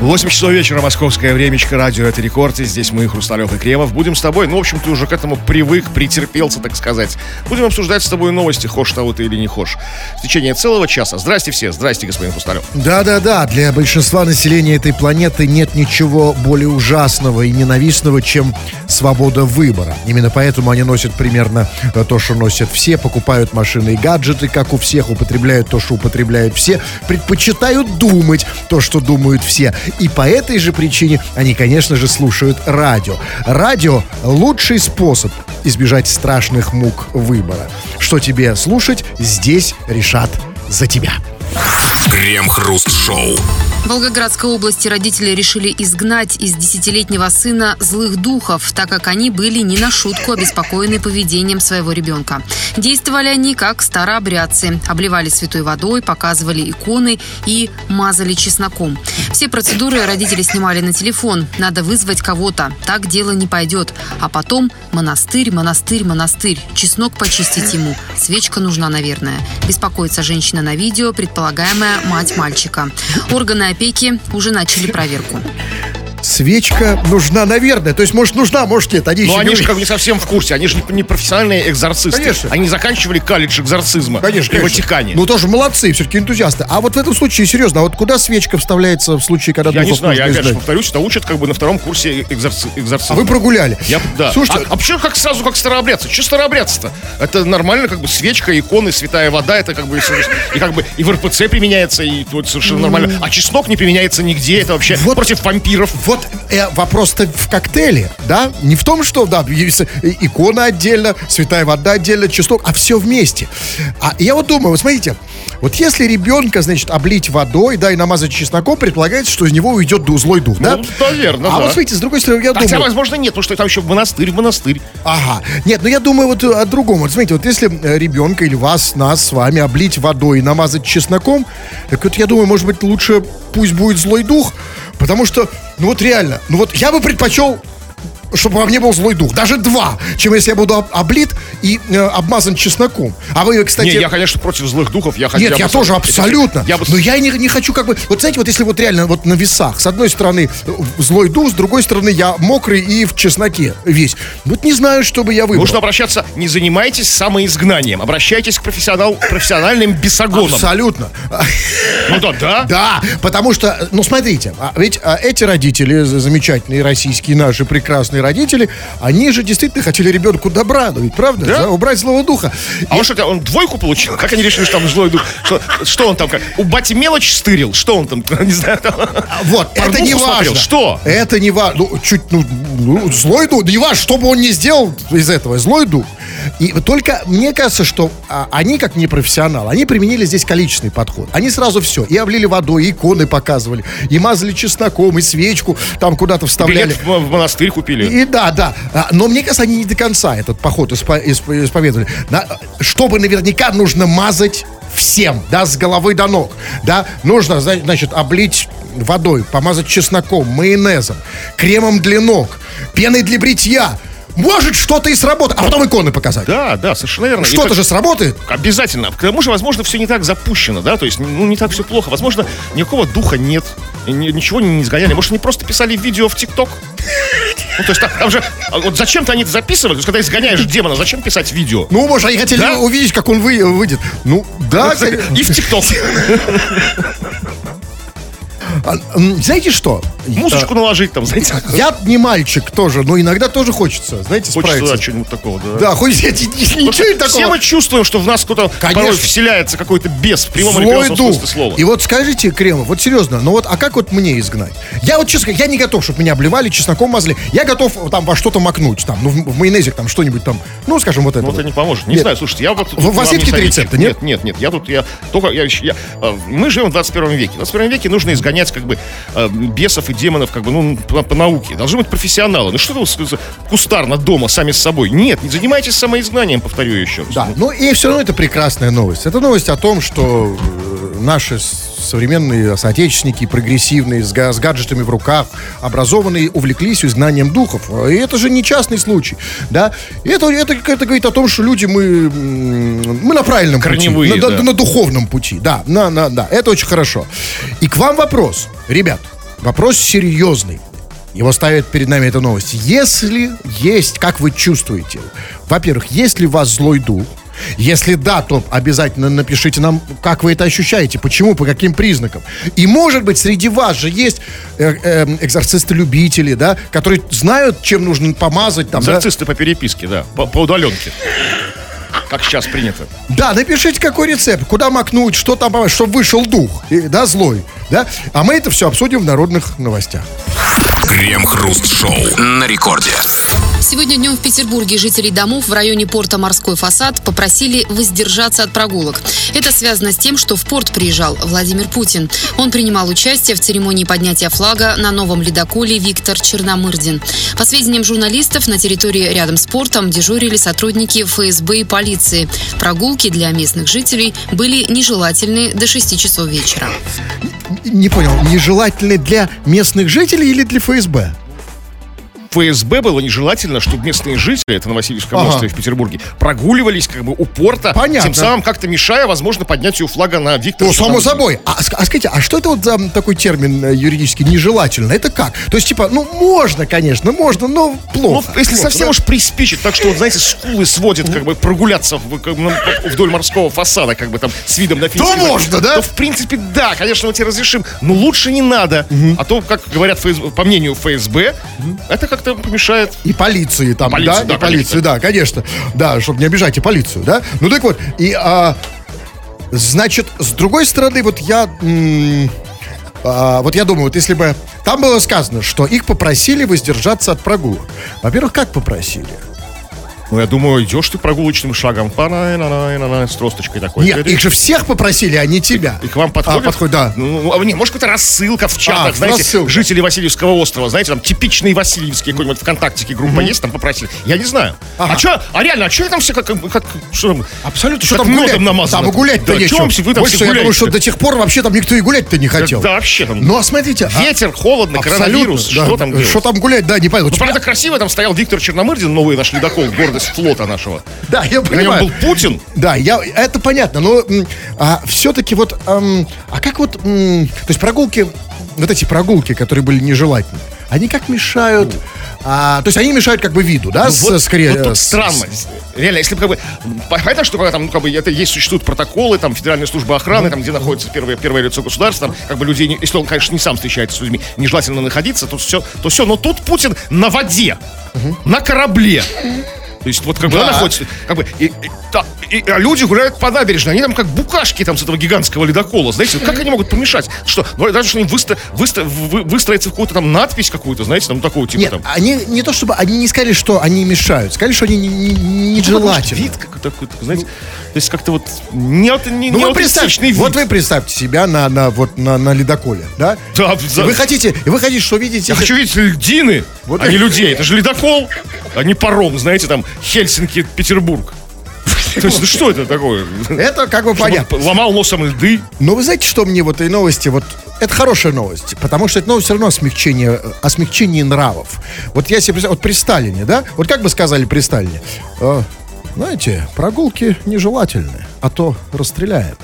8 часов вечера, московское времечко, радио «Это рекорд», и здесь мы, Хрусталев и Кремов, будем с тобой, ну, в общем, ты уже к этому привык, претерпелся, так сказать. Будем обсуждать с тобой новости, хошь того ты или не хошь. В течение целого часа. Здрасте все, здрасте, господин Хрусталев. Да-да-да, для большинства населения этой планеты нет ничего более ужасного и ненавистного, чем свобода выбора. Именно поэтому они носят примерно э, то, что носят все, покупают машины и гаджеты, как у всех, употребляют то, что употребляют все, предпочитают думать то, что думают все. И по этой же причине они, конечно же, слушают радио. Радио – лучший способ избежать страшных мук выбора. Что тебе слушать, здесь решат за тебя. Крем-хруст-шоу. В Волгоградской области родители решили изгнать из десятилетнего сына злых духов, так как они были не на шутку обеспокоены поведением своего ребенка. Действовали они как старообрядцы. Обливали святой водой, показывали иконы и мазали чесноком. Все процедуры родители снимали на телефон. Надо вызвать кого-то. Так дело не пойдет. А потом монастырь, монастырь, монастырь. Чеснок почистить ему. Свечка нужна, наверное. Беспокоится женщина на видео, предполагаемая мать мальчика. Органы опеки уже начали проверку. Свечка нужна, наверное. То есть, может, нужна, может, нет. Они Но они не же как бы не совсем в курсе, они же не, профессиональные экзорцисты. Конечно. Они заканчивали колледж экзорцизма Конечно, конечно. Ватикане. Ну, тоже молодцы, все-таки энтузиасты. А вот в этом случае, серьезно, а вот куда свечка вставляется в случае, когда я не знаю, я опять же повторюсь, это учат как бы на втором курсе экзорци- экзорцизма. А вы прогуляли. Я, да. Слушайте, а, а почему как сразу как старообрядцы? Что старообрядцы-то? Это нормально, как бы свечка, иконы, святая вода, это как бы и, и как бы и в РПЦ применяется, и вот совершенно нормально. А чеснок не применяется нигде, это вообще Вот- против вампиров. Вот э, вопрос-то в коктейле, да? Не в том, что, да, есть, э, икона отдельно, святая вода отдельно, чеснок, а все вместе. А я вот думаю, вот смотрите, вот если ребенка, значит, облить водой, да, и намазать чесноком, предполагается, что из него уйдет злой дух, да? Ну, наверное, а да. вот смотрите, с другой стороны, я Хотя, думаю... возможно, нет, потому что там еще в монастырь, в монастырь. Ага. Нет, ну я думаю вот о другом. Вот смотрите, вот если э, ребенка или вас, нас с вами облить водой и намазать чесноком, так вот я думаю, может быть, лучше пусть будет злой дух, потому что, ну вот реально, ну вот я бы предпочел чтобы во мне был злой дух. Даже два, чем если я буду об- облит и э, обмазан чесноком. А вы, кстати... Не, я, конечно, против злых духов. Я, Нет, бы я с- тоже абсолютно. Я бы Но я не, не хочу как бы... Вот знаете, вот если вот реально вот на весах, с одной стороны э, злой дух, с другой стороны я мокрый и в чесноке весь. Вот не знаю, что бы я выбрал. Нужно обращаться, не занимайтесь самоизгнанием, обращайтесь к профессионал, профессиональным бесогонам. Абсолютно. Ну да, да. Да, потому что, ну смотрите, а ведь а, эти родители, замечательные российские наши прекрасные родители, они же действительно хотели ребенку добра, ну ведь правда, Да. да, убрать злого духа. А он что, он двойку получил? Как они решили, что там злой дух? Что, что он там, как, у бати мелочь стырил? Что он там, не знаю, там... Вот, это не важно. Что? Это не важно. Ну, чуть, ну, ну, злой дух, не важно, что бы он ни сделал из этого, злой дух. И только мне кажется, что а, они, как непрофессионалы, они применили здесь количественный подход. Они сразу все, и облили водой, и иконы показывали, и мазали чесноком, и свечку там куда-то вставляли. Билет в, монастырь купили. И да, да. А, Но мне кажется, они не до конца этот поход испо- исп- исповедовали. Чтобы наверняка нужно мазать всем, да, с головы до ног. Да, нужно, зна- значит, облить водой, помазать чесноком, майонезом, кремом для ног, пеной для бритья. Может, что-то и сработает, а потом иконы показать. Да, да, совершенно верно. Что-то же сработает. Обязательно. К тому же, возможно, все не так запущено, да, то есть, ну, не так все плохо. Возможно, никакого духа нет, ничего не, сгоняли. Может, они просто писали видео в ТикТок? Ну, то есть, там, там же, а вот зачем-то они это записывали, то есть, когда изгоняешь демона, зачем писать видео? Ну, может, они хотели Да? увидеть, как он вы- выйдет. Ну, да. И в ТикТок. А, Знаете что? Музычку наложить там, знаете. Я не мальчик тоже, но иногда тоже хочется, знаете, Хочется справиться. да, что-нибудь такого, да. Да, хоть я- ничего Все такого. мы чувствуем, что в нас кто-то порой вселяется какой-то бес в прямом Злой дух. смысле слова. И вот скажите, Кремов, вот серьезно, ну вот, а как вот мне изгнать? Я вот честно, я не готов, чтобы меня обливали, чесноком мазали. Я готов там во что-то макнуть, там, ну, в, майонезе там что-нибудь там, ну, скажем, вот это. Ну, вот. это не поможет. Не Нет. знаю, слушайте, я вот... У вас есть какие-то рецепты, нет? Нет, нет, нет. Я тут, я только, я, я, э, мы живем в 21 веке. В 21 веке нужно изгонять, как бы, э, бесов и демонов, как бы, ну, по, по науке. Должны быть профессионалы. Ну, что вы кустарно дома сами с собой? Нет, не занимайтесь самоизгнанием, повторю еще раз. Да, ну и все равно это прекрасная новость. Это новость о том, что э, наши современные соотечественники, прогрессивные, с, с гаджетами в руках, образованные, увлеклись изгнанием духов. И это же не частный случай, да? Это, это, это говорит о том, что люди, мы, мы на правильном Корневые, пути. На, да. на духовном пути, да, на, на, да, это очень хорошо. И к вам вопрос, ребят, вопрос серьезный. Его ставят перед нами эта новость. Если есть, как вы чувствуете, во-первых, есть ли у вас злой дух, если да, то обязательно напишите нам, как вы это ощущаете, почему, по каким признакам. И, может быть, среди вас же есть э, э, экзорцисты-любители, да, которые знают, чем нужно помазать там, да? Экзорцисты по переписке, да, по, по удаленке. Как сейчас принято. Да, напишите, какой рецепт, куда макнуть, что там, чтобы вышел дух, и, да, злой, да. А мы это все обсудим в народных новостях. Крем-хруст-шоу на рекорде. Сегодня днем в Петербурге жителей домов в районе порта «Морской фасад» попросили воздержаться от прогулок. Это связано с тем, что в порт приезжал Владимир Путин. Он принимал участие в церемонии поднятия флага на новом ледоколе «Виктор Черномырдин». По сведениям журналистов, на территории рядом с портом дежурили сотрудники ФСБ и полиции. Прогулки для местных жителей были нежелательны до 6 часов вечера. Не понял, нежелательно для местных жителей или для ФСБ? ФСБ было нежелательно, чтобы местные жители, это на Васильевском Ага. острове в Петербурге, прогуливались как бы у порта, Понятно. тем самым как-то мешая, возможно, поднятию флага на Виктора. Ну, само собой. А, ск- а скажите, а что это вот за такой термин э, юридически нежелательно? Это как? То есть, типа, ну, можно, конечно, можно, но Ну, плохо. если Плохо, совсем да? уж приспичит, так что, вот, знаете, скулы сводят, как бы прогуляться в- как ну, вдоль морского фасада, как бы там с видом на Финский То можно, да? То, в принципе, да, конечно, мы тебе разрешим, но лучше не надо. А то, как говорят ФСБ, по мнению ФСБ, это как-то помешает. И полиции там, Полиции, да? да, и полиции, да, конечно. Да, чтобы не обижать и полицию, да? Ну так вот, и, а, значит, с другой стороны, вот я... м, а, вот я думаю, вот если бы... Там было сказано, что их попросили воздержаться от прогулок. Во-первых, как попросили? Ну, я думаю, идешь ты прогулочным шагом, с тросточкой такой. Нет, их же всех попросили, а не тебя. И к вам подходят? А, подходит, да. Ну, а, не, может, какая-то рассылка в чатах, А, знаете, рассылка. жители Васильевского острова, знаете, там типичные Васильевские, какой-нибудь ВКонтактике группа есть, там попросили. Я не знаю. Ага. А что, а реально, а что там все как, как что там? Абсолютно, Что там гулять? намазано? Там и гулять-то Да, нечего. вам- вы там Больше я думаю, что до тех пор вообще там никто и гулять-то не хотел. Да, вообще там. Ну, а смотрите... а- Ветер, холодно, абсолютно, коронавирус. да. Что там? Что там гулять, да, не понятно. Ну, правда, красиво там стоял Виктор Черномырдин, новый наш ледокол, гордость флота нашего. Да, я На нем понимаю. был Путин. Да, я, это понятно, но все-таки вот, ам, а как вот, м, то есть прогулки, вот эти прогулки, которые были нежелательны, они как мешают, а, то есть они мешают как бы виду, да, Ну, с- вот, скорее. вот тут с- странно. Реально, если бы как бы... Понятно, что когда там, ну, как бы, это есть, существуют протоколы, там, Федеральная служба охраны, там, где находится первое, первое лицо государства, там, как бы людей, если он, конечно, не сам встречается с людьми, нежелательно находиться, то все, то все. Но тут Путин на воде, на корабле. То есть вот как бы Да. он находится, как бы, и, и- та- и- а люди гуляют по набережной, они там как букашки там с этого гигантского ледокола, знаете, как они могут помешать? Что, ну, даже что они выстро, выстро- вы- выстроятся в какую-то там надпись какую-то, знаете, там такого типа Нет, там. они не то чтобы, они не сказали, что они мешают, сказали, что они не- не- не- нежелательны. Вид какой-то, такой, знаете, то есть как-то вот не, аут- не, Ну не вы представьте, вид. вот вы представьте себя на, на, вот, на, на ледоколе, да? Да, И за- вы хотите, и вы хотите, что видите? Я хочу видеть льдины, Вот а не людей. Это же ледокол, а не паром, знаете, там Хельсинки, Петербург. То есть, ну что это такое? Это как бы понятно. он Ломал носом льды. Но вы знаете, что мне в этой новости, вот, это хорошая новость, потому что это новость все равно о смягчении, о смягчении нравов. Вот я себе представляю, вот при Сталине, да, вот как бы сказали при Сталине, «Э, знаете, прогулки нежелательны, а то расстреляем,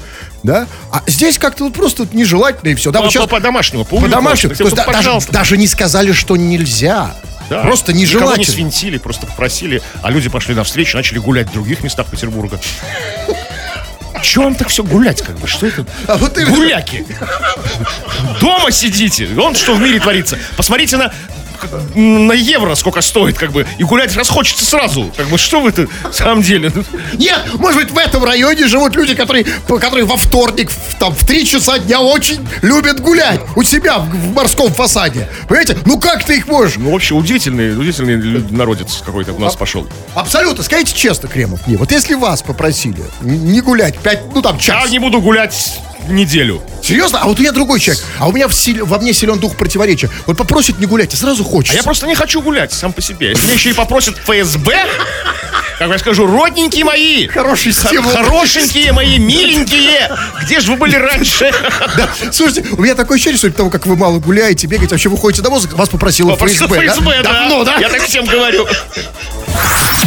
да? А здесь как-то вот просто нежелательно и все. Да, По- вот сейчас по- по-домашнему, по по-домашнему. уютному. То есть да- даже, даже не сказали, что нельзя. Да. Просто Никого не нежелательно. свинтили, просто попросили, а люди пошли навстречу, начали гулять в других местах Петербурга. Чего вам так все гулять, как бы? Что это? А вот. Гуляки! Дома сидите! Вон что в мире творится. Посмотрите на на евро сколько стоит, как бы, и гулять расхочется сразу. Как бы, что вы это, в самом деле? Нет, может быть, в этом районе живут люди, которые, которые во вторник, в, там, в 3 часа дня очень любят гулять у себя в, в морском фасаде. Понимаете? Ну как ты их можешь? Ну, вообще, удивительный, удивительный народец какой-то у нас пошел. Абсолютно. Скажите честно, Кремов, мне, вот если вас попросили не гулять 5, ну там час. Я не буду гулять неделю. Серьезно? А вот у меня другой человек. А у меня в силе- во мне силен дух противоречия. Вот попросит не гулять, и сразу А хочется. я просто не хочу гулять сам по себе. Если меня еще и попросят ФСБ, как я скажу, родненькие мои, Хороший хор- стимул. хорошенькие мои, миленькие, где же вы были раньше? Да. Слушайте, у меня такое ощущение, что того, как вы мало гуляете, бегаете, вообще выходите домой, вас попросила Попросил ФСБ? ФСБ, да. Давно, да? Я так всем говорю.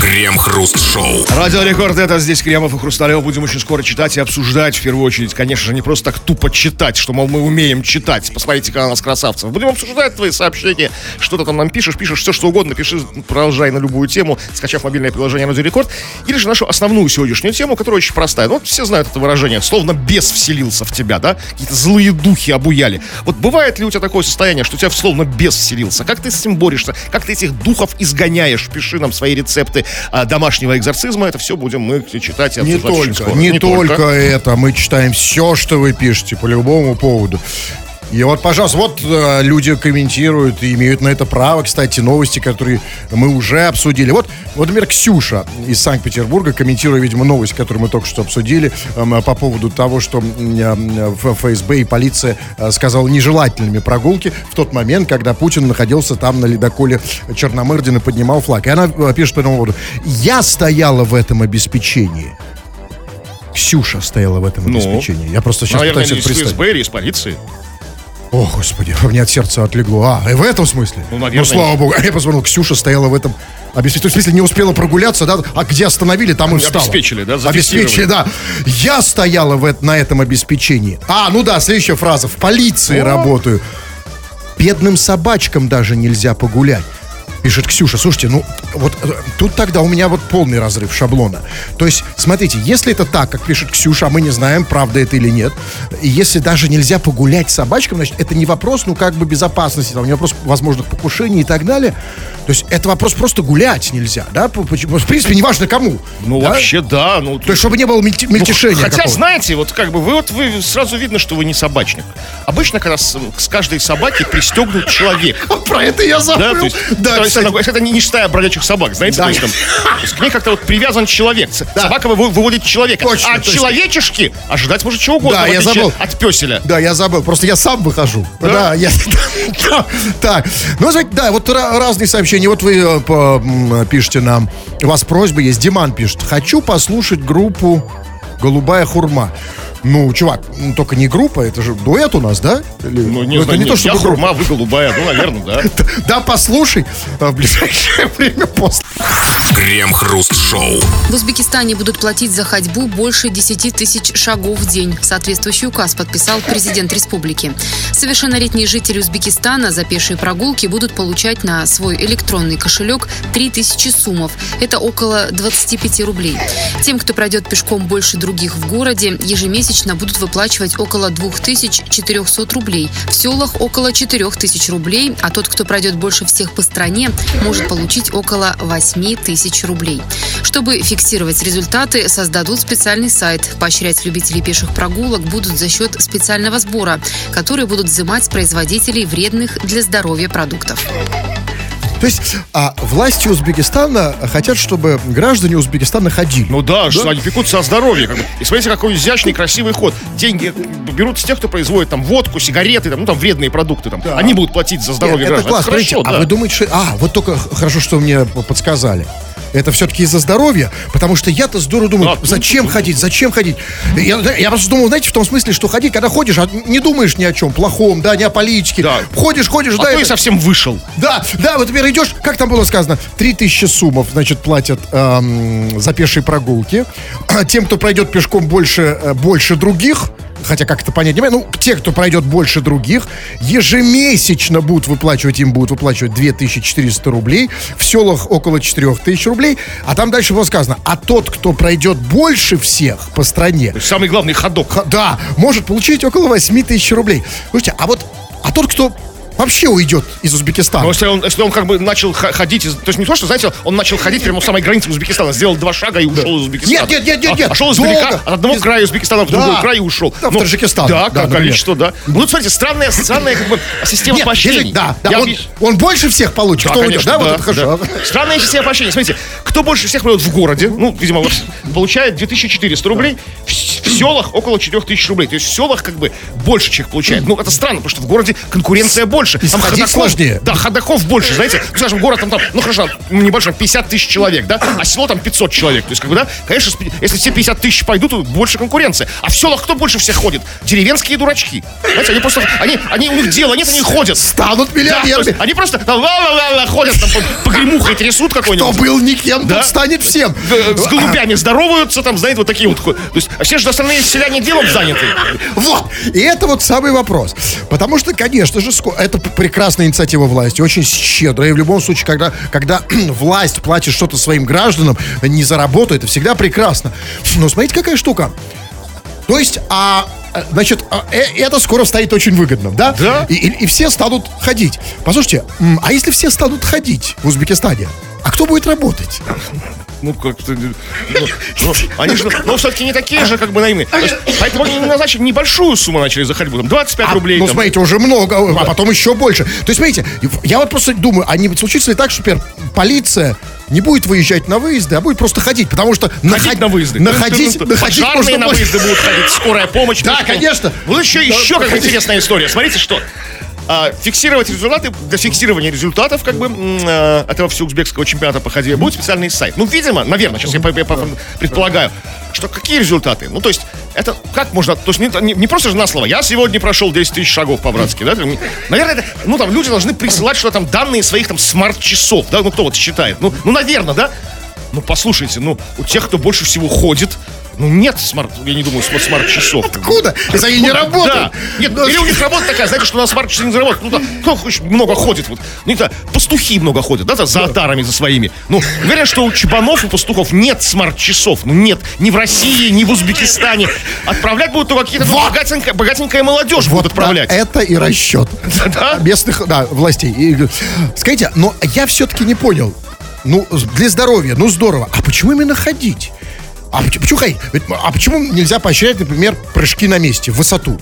Крем-хруст-шоу. Радио Рекорд, это здесь Кремов и Хрусталев. Будем очень скоро читать и обсуждать, в первую очередь. Конечно же, не просто так тупо читать, что, мол, мы умеем читать. Посмотрите-ка на нас, красавцев. Будем обсуждать твои сообщения. Что ты там нам пишешь, пишешь все, что угодно. Пиши, продолжай на любую тему, скачав мобильное приложение Радио Рекорд. Или же нашу основную сегодняшнюю тему, которая очень простая. Ну, вот все знают это выражение. Словно бес вселился в тебя, да? Какие-то злые духи обуяли. Вот бывает ли у тебя такое состояние, что у тебя словно бес вселился? Как ты с этим борешься? Как ты этих духов изгоняешь? Пиши нам свои рецепты домашнего экзорцизма. Это все будем мы читать и Не только, скоро. не, только это. Мы читаем все, что вы пишете по любому поводу. И вот, пожалуйста, вот э, люди комментируют и имеют на это право. Кстати, новости, которые мы уже обсудили. Вот, вот, например, Ксюша из Санкт-Петербурга, комментируя, видимо, новость, которую мы только что обсудили, эм, по поводу того, что э, ФСБ и полиция э, сказала нежелательными прогулки в тот момент, когда Путин находился там на ледоколе Черномырдин и поднимал флаг. И она э, пишет по этому поводу. «Я стояла в этом обеспечении». Ксюша стояла в этом Ну? обеспечении. Я просто сейчас Наверное, пытаюсь это из представить. ФСБ или из полиции. О, господи, у меня от сердца отлегло. А, и в этом смысле? Ну, наверное, слава богу. А я посмотрел, Ксюша стояла в этом есть, в смысле, не успела прогуляться, да? А где остановили, там и встала. Обеспечили, да, Обеспечили, да. Я стояла в, на этом обеспечении. А, ну да, следующая фраза. В полиции работаю. Бедным собачкам даже нельзя погулять. Пишет Ксюша, слушайте, ну вот э, тут тогда у меня вот полный разрыв шаблона. То есть, смотрите, если это так, как пишет Ксюша, а мы не знаем, правда это или нет, и если даже нельзя погулять с собачкам, значит, это не вопрос, ну, как бы безопасности, там, не вопрос возможных покушений и так далее. То есть, это вопрос просто гулять нельзя, да? В принципе, неважно кому. Ну, да? вообще, да. Ну, То есть, чтобы не было мельти- Ну, мельтешения Хотя, какого-то. знаете, вот как бы вы вот вы сразу видно, что вы не собачник. Обычно, когда с, с каждой собаки пристегнут человек. Про это я забыл. Да, то есть, Да, то есть кстати. она- это не, не стая бродячих собак, знаете, Да. то есть, там, то есть к ней как-то вот привязан человек. Да. Собака вы- выводит человека. Точно, а от точно. человечешки ожидать может чего угодно, Да, я забыл. от песеля. Да, я забыл. Просто я сам выхожу. Да, я... Да, Так, ну, знаете, да, вот ра- разные сообщения. Вот вы э, пишете нам. У вас просьба есть. Диман пишет. Хочу послушать группу «Голубая хурма». Ну, чувак, м, только не группа, это же дуэт у нас, да? Или- Ну, не это знаю, не нет, то, что я хурма, вы голубая, ну, наверное, да. Да, послушай а, в ближайшее время после. Крем-хруст-шоу. В Узбекистане будут платить за ходьбу больше 10 тысяч шагов в день. Соответствующий указ подписал президент республики. Совершеннолетние жители Узбекистана за пешие прогулки будут получать на свой электронный кошелек 3000 сумов. Это около 25 рублей. Тем, кто пройдет пешком больше других в городе, ежемесячно будут выплачивать около 2400 рублей. В селах около 4000 рублей, а тот, кто пройдет больше всех по стране, может получить около 8 тысяч рублей. Чтобы фиксировать результаты, создадут специальный сайт. Поощрять любителей пеших прогулок будут за счет специального сбора, который будут взимать с производителей вредных для здоровья продуктов. То есть а, власти Узбекистана хотят, чтобы граждане Узбекистана ходили. Ну да, что они пекутся о здоровье. Как бы. И смотрите, какой изящный, красивый ход. Деньги берут с тех, кто производит там водку, сигареты, там, ну там вредные продукты. Там. Они будут платить за здоровье Нет, это граждан. класс. хорошо, Смотрите, да. А вы думаете, что... А, вот только хорошо, что мне п- подсказали. Это все-таки из-за здоровья, потому что я-то здорово думаю, тут- зачем тут- ходить, зачем ходить? Я, я просто думал, знаете, в том смысле, что ходить, когда ходишь, а не думаешь ни о чем плохом, да, ни о политике. Да. Ходишь, ходишь, А да, и это- совсем вышел. да, да, вот теперь идешь, как там было сказано, 3000 суммов, значит, платят эм, за пешие прогулки. А Тем, кто пройдет пешком больше, э, больше других, хотя как это понять, не ну, те, кто пройдет больше других, ежемесячно будут выплачивать, им будут выплачивать 2400 рублей, в селах около 4000 рублей, а там дальше было сказано, а тот, кто пройдет больше всех по стране, самый главный ходок. Да, может получить около 8 тысяч рублей. Слушайте, а вот, а тот, кто вообще уйдет из Узбекистана. Но если он, если он как бы начал ходить, из- то есть не то, что, знаете, он начал ходить прямо у самой границы Узбекистана, сделал два шага и ушел из Узбекистана. Нет, нет, нет, нет, нет, А, шел издалека, от одного Из- края Узбекистана в Да. другой край и ушел. Да, в Ну, Таджикистан. Да, Да, например. количество, да. Ну, вот смотрите, странная, странная как бы система Нет, поощрений. если- да, да, Я он, объяс- он больше всех получит. Да, Кто уйдет? конечно, Да, да, вот это хорошо. да. Странная система поощрений. Смотрите, кто больше всех живет в городе, ну, видимо, получает 2400 рублей, в, в селах около 4000 рублей. То есть в селах как бы больше человек получает. Ну, это странно, потому что в городе конкуренция больше. Там ходить ходаков- сложнее. Да, ходаков больше, знаете. Скажем, город там, там, ну, хорошо, небольшой, 50 тысяч человек, да, а село там 500 человек. То есть, как бы, да, конечно, если все 50 тысяч пойдут, то больше конкуренция. А в селах кто больше всех ходит? Деревенские дурачки. Знаете, они просто, они, они, у них дела нет, они ходят. Станут Да, миллионерами. есть они просто там, ла-ла-ла-ла, ходят, там, по- погремухой трясут Кто какой-нибудь. был никем, Да. тот станет всем. С голубями здороваются, там, знаете, вот такие вот. То есть, а все же остальные селяне делом заняты. Вот. И это вот самый вопрос. Потому что, конечно же, ско- это прекрасная инициатива власти, очень щедрая. И в любом случае, когда, когда власть платит что-то своим гражданам не за работу, это всегда прекрасно. Но смотрите, какая штука. То есть, а, э, значит, а, э, это скоро станет очень выгодным, да? Да. И, и- и все станут ходить. Послушайте, а если все станут ходить в Узбекистане, кто будет работать? Ну, как-то... Ну, ну, они же, ну, все-таки не такие же, как бы, наивные. Есть, поэтому они назначили небольшую сумму начали за ходьбу, там, 25 рублей. Ну, там. смотрите, уже много, а потом еще больше. То есть, смотрите, я вот просто думаю, а не случится ли так, что, например, полиция не будет выезжать на выезды, а будет просто ходить, потому что Ходить наход- на выезды. Находить, Ну, находить Пожарные можно на выезды будут ходить, скорая помощь. Да, конечно. Вот еще, еще как интересная история. Смотрите, что а, фиксировать результаты, для фиксирования результатов, как бы, а, этого всеузбекского чемпионата по ходьбе будет специальный сайт. Ну, видимо, наверное, сейчас я, я по- предполагаю, что какие результаты? Ну, то есть, это как можно, то есть не, не- не просто же на слово, я сегодня прошел 10 тысяч шагов по-братски, да? Наверное, это, ну, там люди должны присылать что-то там, данные своих там смарт-часов, да, ну, кто вот считает? Ну, ну, наверное, да? Ну, послушайте, ну, у тех, кто больше всего ходит, ну, нет смарт, я не думаю, смарт- смарт-часов. Откуда? Если они не работают. Да. Нет, Ну, или у них работа такая, знаете, что на смарт-часы не заработают. Ну, да, кто много ходит. Вот. Ну, это пастухи много ходят, да, за отарами, за своими. Ну, говорят, что у чебанов и пастухов нет смарт-часов. Ну, нет. Ни в России, ни в Узбекистане. Отправлять будут только какие-то, ну, богатенькая, богатенькая молодежь будут отправлять. да, это и расчет Да? местных, да, властей. И, скажите, но я все-таки не понял. Ну, для здоровья, ну здорово. А почему именно ходить? А почему, А почему нельзя поощрять, например, прыжки на месте, в высоту?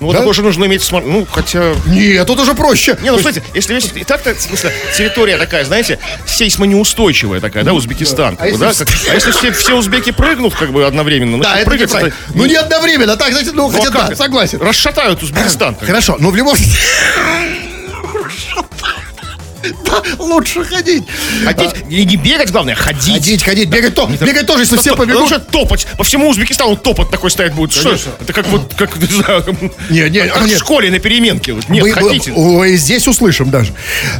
Ну, вот Да? тоже нужно иметь смарт... Ну, хотя... Нет, тут уже проще. Не, ну, смотрите, если весь, и так-то, в смысле, территория такая, знаете, сейсмонеустойчивая такая, да, Узбекистан. как А да, если- как- а если все, все узбеки прыгнут, как бы, одновременно, Да, это прыгать, неправильно. это- Ну, не одновременно, так, знаете, ну, Ну, а хотя как да, согласен. Расшатают Узбекистан. как. Хорошо, но в любом Да, лучше ходить. Ходить, и не бегать, главное, ходить. Ходить, ходить, бегать, то, бегать тоже, если все побегут. что топать. По всему Узбекистану топот такой стоять будет. Что это? Как вот, как, не знаю, Не, не, как нет. в школе на переменке. Вот. Нет, Мы- хотите. ой, здесь услышим даже.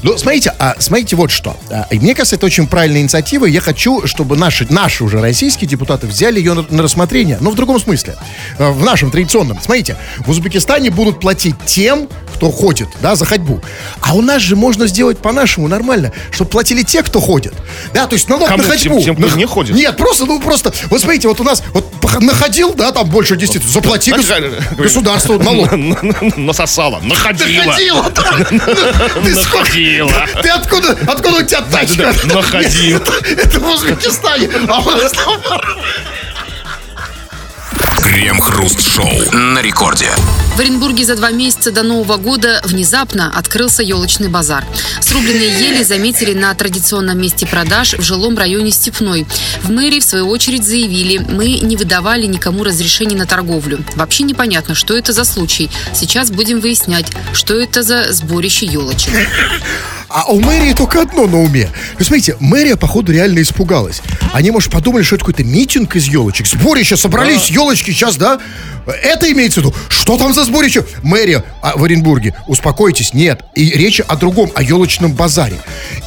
Ну, смотрите, а, смотрите вот что. А, и мне кажется, это очень правильная инициатива. Я хочу, чтобы наши, наши уже российские депутаты взяли ее на, на рассмотрение, но в другом смысле. А, В нашем традиционном. Смотрите, в Узбекистане будут платить тем, кто ходит, да, за ходьбу. А у нас же можно сделать по-нашему нормально, чтобы платили те, кто ходит. Да, то есть налог Кому? на Тем- ходьбу. тем, кто На- не ходит? Нет, просто, ну просто, вот смотрите, вот у нас, вот находил, да, там больше 10, заплати гос- Знаете, как- государству налог. Насосала. Находила. Находила, да. Находила. Ты откуда, откуда у тебя тачка? да, находил. Это, в Узбекистане. А у нас Крем-хруст-шоу на рекорде. В Оренбурге за два месяца до Нового года внезапно открылся елочный базар. Срубленные ели заметили на традиционном месте продаж в жилом районе Степной. В мэрии, в свою очередь, заявили, мы не выдавали никому разрешений на торговлю. Вообще непонятно, что это за случай. Сейчас будем выяснять, что это за сборище елочек. А у мэрии только одно на уме. Вы смотрите, мэрия, походу, реально испугалась. Они, может, подумали, что это какой-то митинг из елочек. Сборище, собрались елочки сейчас, да? Это имеется в виду. Что там за сборище? Мэрия а, в Оренбурге, успокойтесь, нет. И речь о другом, о елочном базаре.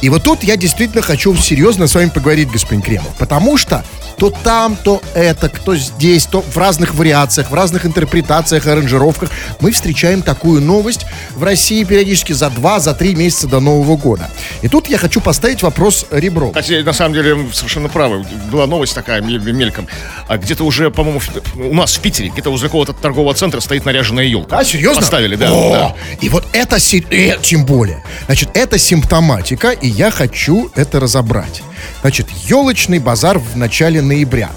И вот тут я действительно хочу серьезно с вами поговорить, господин Кремов. Потому что то там, то это, то здесь, то в разных вариациях, в разных интерпретациях, аранжировках. Мы встречаем такую новость в России периодически за два, за три месяца до Нового года. И тут я хочу поставить вопрос ребром. Кстати, на самом деле, совершенно правы. Была новость такая мельком. А где-то уже, по-моему, у нас в Питере, где-то возле какого-то торгового центра стоит наряженная елка. А, серьезно? Поставили, да. О, да. И вот это, э, тем более, значит, это симптоматика, и я хочу это разобрать. Значит, елочный базар в начале ноября.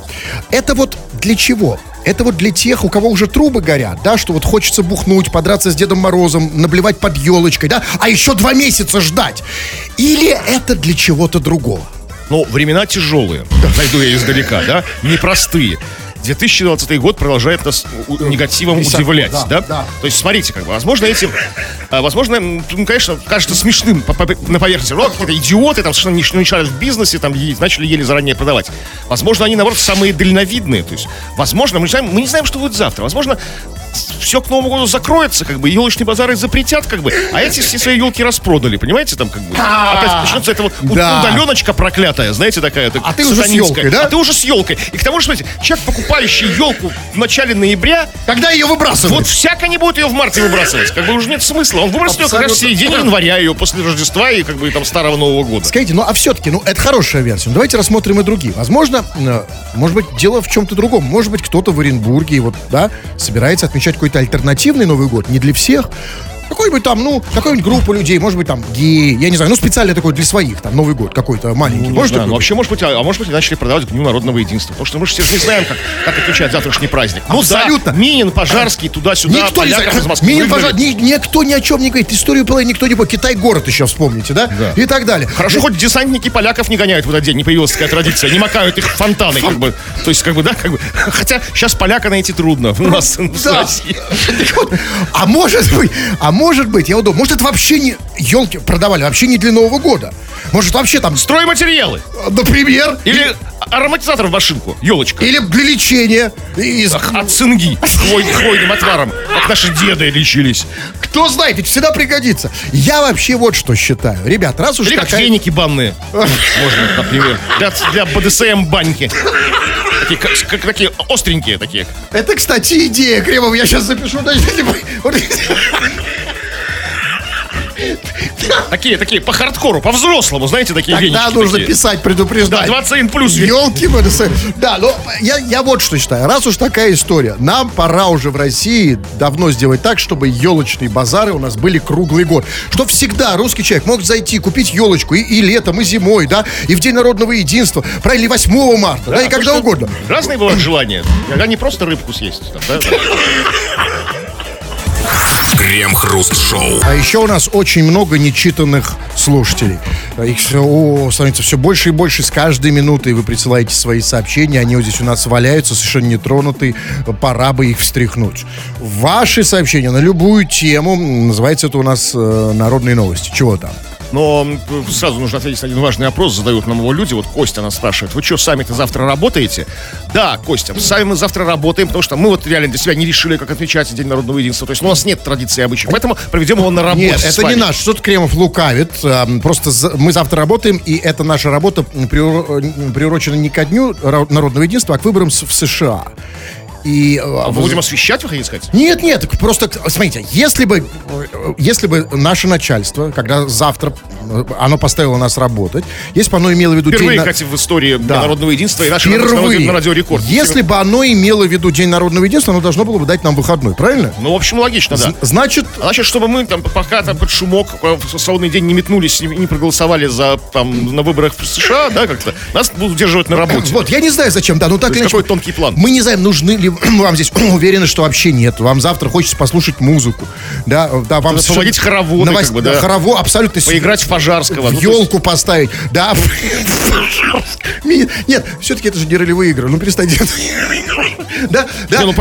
Это вот для чего? Это вот для тех, у кого уже трубы горят, да, что вот хочется бухнуть, подраться с Дедом Морозом, наблевать под елочкой, да, а еще два месяца ждать. Или это для чего-то другого? Ну, времена тяжелые. Зайду я издалека, да? Непростые. 2020 год продолжает нас негативом удивлять, да, да? да? То есть, смотрите, как бы, возможно, этим, а, возможно, ну, конечно, кажется смешным на поверхности. Ну, какие-то идиоты там совершенно не, не в бизнесе, там, и начали еле заранее продавать. Возможно, они, наоборот, самые дальновидные. То есть, возможно, мы не знаем, мы не знаем, что будет завтра. Возможно, все к Новому году закроется, как бы, елочные базары запретят, как бы, а эти все свои елки распродали, понимаете, там, как бы, опять начнется это вот да. удаленочка проклятая, знаете, такая, а ты уже с елкой, да? А ты уже с елкой. И к тому же, смотрите, человек, покупающий елку в начале ноября... Когда ее выбрасывают? Вот всяко не будет ее в марте выбрасывать, как бы уже нет смысла. Он выбросит ее как раз в середине января, ее после Рождества и, как бы, там, Старого Нового года. Скажите, ну, а все-таки, ну, это хорошая версия. Ну, давайте рассмотрим и другие. Возможно, э, может быть, дело в чем-то другом. Может быть, кто-то в Оренбурге, вот, да, собирается отмечать какой-то альтернативный Новый год, не для всех. Какой-нибудь там, ну, какую-нибудь группу людей, может быть, там, геи, я не знаю, ну, специально такой для своих, там, Новый год какой-то маленький. Ну, может, знаю, ну, вообще, может быть, а, а может быть, начали продавать к Дню народного единства. Потому что мы же все же не знаем, как, как отмечать завтрашний праздник. Ну, Абсолютно. Да, Минин, Пожарский, туда-сюда, никто не знает. Минин, Пожар, ни, никто ни о чем не говорит. Историю была никто не будет. Китай-город еще вспомните, да? да? И так далее. Хорошо, хоть десантники поляков не гоняют в этот день, не появилась такая традиция. Не макают их фонтаны, как бы. То есть, как бы, да, как бы. Хотя сейчас поляка найти трудно у нас в России. А может быть, а может быть, я удобно. Может, это вообще не... Елки продавали вообще не для Нового года. Может, вообще там... Стройматериалы. Например. Или ароматизатор в машинку, елочка. Или для лечения. Из... От цинги, хвой, хвойным отваром, как наши деды лечились. Кто знает, ведь всегда пригодится. Я вообще вот что считаю. Ребят, раз уж Или такая... как феники банные. Можно, например. Для, для БДСМ баньки. Такие, как, как, такие остренькие такие. Это, кстати, идея, Кремов. Я сейчас запишу. Такие, такие, по хардкору, по взрослому, знаете, такие Тогда венички нужно писать, предупреждать. Да, 21 плюс. Елки, да, но я, я вот что считаю. Раз уж такая история, нам пора уже в России давно сделать так, чтобы елочные базары у нас были круглый год. Что всегда русский человек мог зайти, купить елочку и, и летом, и зимой, да, и в День народного единства, правильно, и 8 марта, да, да и когда угодно. Разные бывают желания. Когда не просто рыбку съесть. Там, да, да. Крем-хруст-шоу. А еще у нас очень много нечитанных слушателей. Их о, становится все больше и больше с каждой минутой. Вы присылаете свои сообщения, они вот здесь у нас валяются, совершенно нетронутые. Пора бы их встряхнуть. Ваши сообщения на любую тему. Называется это у нас э, «Народные новости». Чего там? Но сразу нужно ответить на один важный опрос, задают нам его люди. Вот Костя нас спрашивает, вы что, сами-то завтра работаете? Да, Костя, сами мы завтра работаем, потому что мы вот реально для себя не решили, как отмечать День народного единства. То есть у нас нет традиции обычных, поэтому проведем его на работе Нет, это не наш. Что-то Кремов лукавит. Просто мы завтра работаем, и это наша работа приурочена не ко Дню народного единства, а к выборам в США. И, а мы будем освещать, вы хотите сказать? Нет, нет, просто, смотрите, если бы, если бы наше начальство, когда завтра э, оно поставило нас работать, если бы оно имело в виду... Впервые, день... кстати, в истории да. народного единства и нашего Впервые. на радио Рекорд. Если бы оно имело в виду День народного единства, оно должно было бы дать нам выходной, правильно? Ну, в общем, логично, да. Значит... Значит, чтобы мы там пока там под шумок в свободный день не метнулись, не проголосовали за там на выборах в США, да, как-то, нас будут удерживать на работе. Вот, я не знаю, зачем, да, ну так или иначе. Какой тонкий план. Мы не знаем, нужны ли вам здесь уверены, что вообще нет. Вам завтра хочется послушать музыку. Да, да вам Освободить хороводы, новость, как бы, да. Хоровод, абсолютно. Поиграть в Пожарского. В ну, елку поставить. Да. Нет, все-таки это же не ролевые игры. Ну, перестаньте. Да, да. Ну,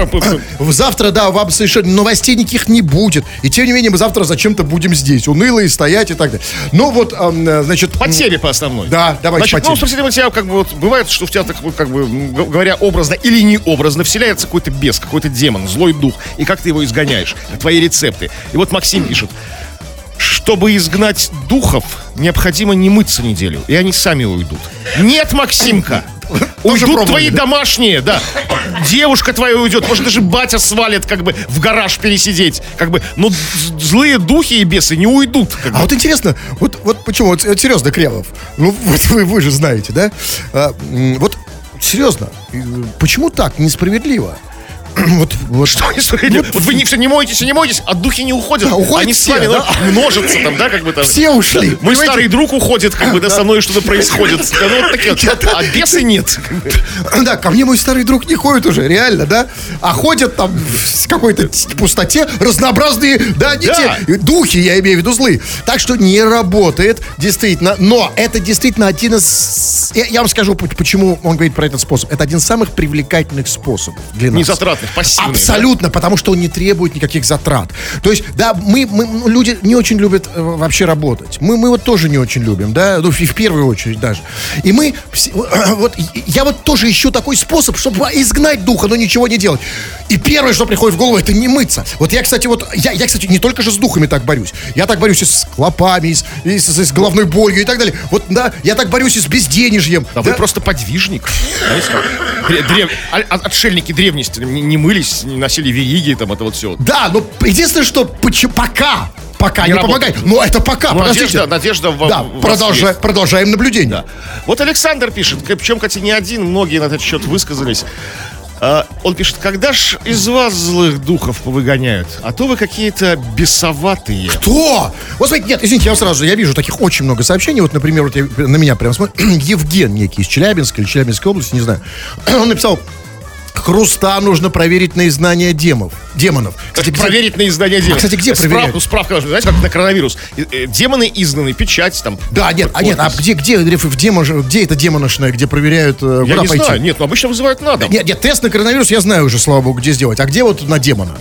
завтра, да, вам совершенно новостей никаких не будет. И тем не менее, мы завтра зачем-то будем здесь. Унылые стоять и так далее. Ну, вот, значит... По теме по основной. Да, давайте значит, по ну, спросите, тебя, как бы, вот, бывает, что в тебя, так, как бы, говоря образно или не образно, вселяется какой-то бес, какой-то демон, злой дух. И как ты его изгоняешь? Твои рецепты. И вот Максим пишет. Чтобы изгнать духов, необходимо не мыться неделю, и они сами уйдут. Нет, Максимка! Уйдут твои домашние, да. Девушка твоя уйдет, может даже батя свалит, как бы в гараж пересидеть, как бы. Но з- злые духи и бесы не уйдут. как бы. А вот интересно, вот, вот почему, вот, э, серьезно, Кремов, ну вот вы, вы же знаете, да? А, вот серьезно, почему так несправедливо? Вот, вот Что они смотрели? Вот вы не, все не моетесь и не моетесь, а духи не уходят. Да, уходят Они с все, вами да? множатся там, да, как бы там. все ушли. Мой понимаете? старый друг уходит, как бы, да, со мной что-то происходит. Да, ну, вот такие. А бесы нет. Да, ко мне мой старый друг не ходит уже, реально, да? А ходят там в какой-то пустоте разнообразные, да, не Да. те, духи, я имею в виду злые. Так что не работает, действительно. Но это действительно один из... Я, я вам скажу, почему он говорит про этот способ. Это один из самых привлекательных способов для нас. Незатратных, пассивных, да? Абсолютно, потому что он не требует никаких затрат. То есть, да, мы, мы ну, люди не очень любят э, вообще работать. Мы, мы вот тоже не очень любим, да, ну, и в первую очередь даже. И мы, вот, и- я вот тоже ищу такой способ, чтобы изгнать духа, но ничего не делать. И первое, что приходит в голову, это не мыться. Вот я, кстати, вот, я, я кстати, не только же с духами так борюсь. Я так борюсь и с клопами, и с, и с- с головной болью и так далее. Вот, да, я так борюсь и с безденежьем. Да, вы просто подвижник. А- а- Отшельники древности не, не мылись, не носили вериги, там это вот все. Да, но единственное, что поч- пока, пока Не не, помогает. Но это пока, Ну, подождите. надежда- надежда в- Да, в продолжа- есть. продолжаем наблюдение. Да. Вот Александр пишет, причем, кстати, не один, многие на этот счет высказались. А, Он пишет, когда ж из вас злых духов повыгоняют? А то вы какие-то бесоватые. Кто? Вот смотрите, нет, извините, я сразу, я вижу таких очень много сообщений. Вот, например, вот я, на меня прям смотрю. Евген некий из Челябинска или Челябинской области, не знаю. Он написал, Хруста нужно проверить на изнание демов. Демонов. Кстати, где- проверить на издание демонов. кстати, где проверять? справка, должна, знаете, как на коронавирус. Э, Демоны изгнаны, печать там. Да, нет, а нет, а где, где, в демон, где это демоношное, где проверяют, э, Я куда не пойти? знаю, нет, ну обычно вызывают на дом. Нет, нет, тест на коронавирус я знаю уже, слава богу, где сделать. А где вот на демона?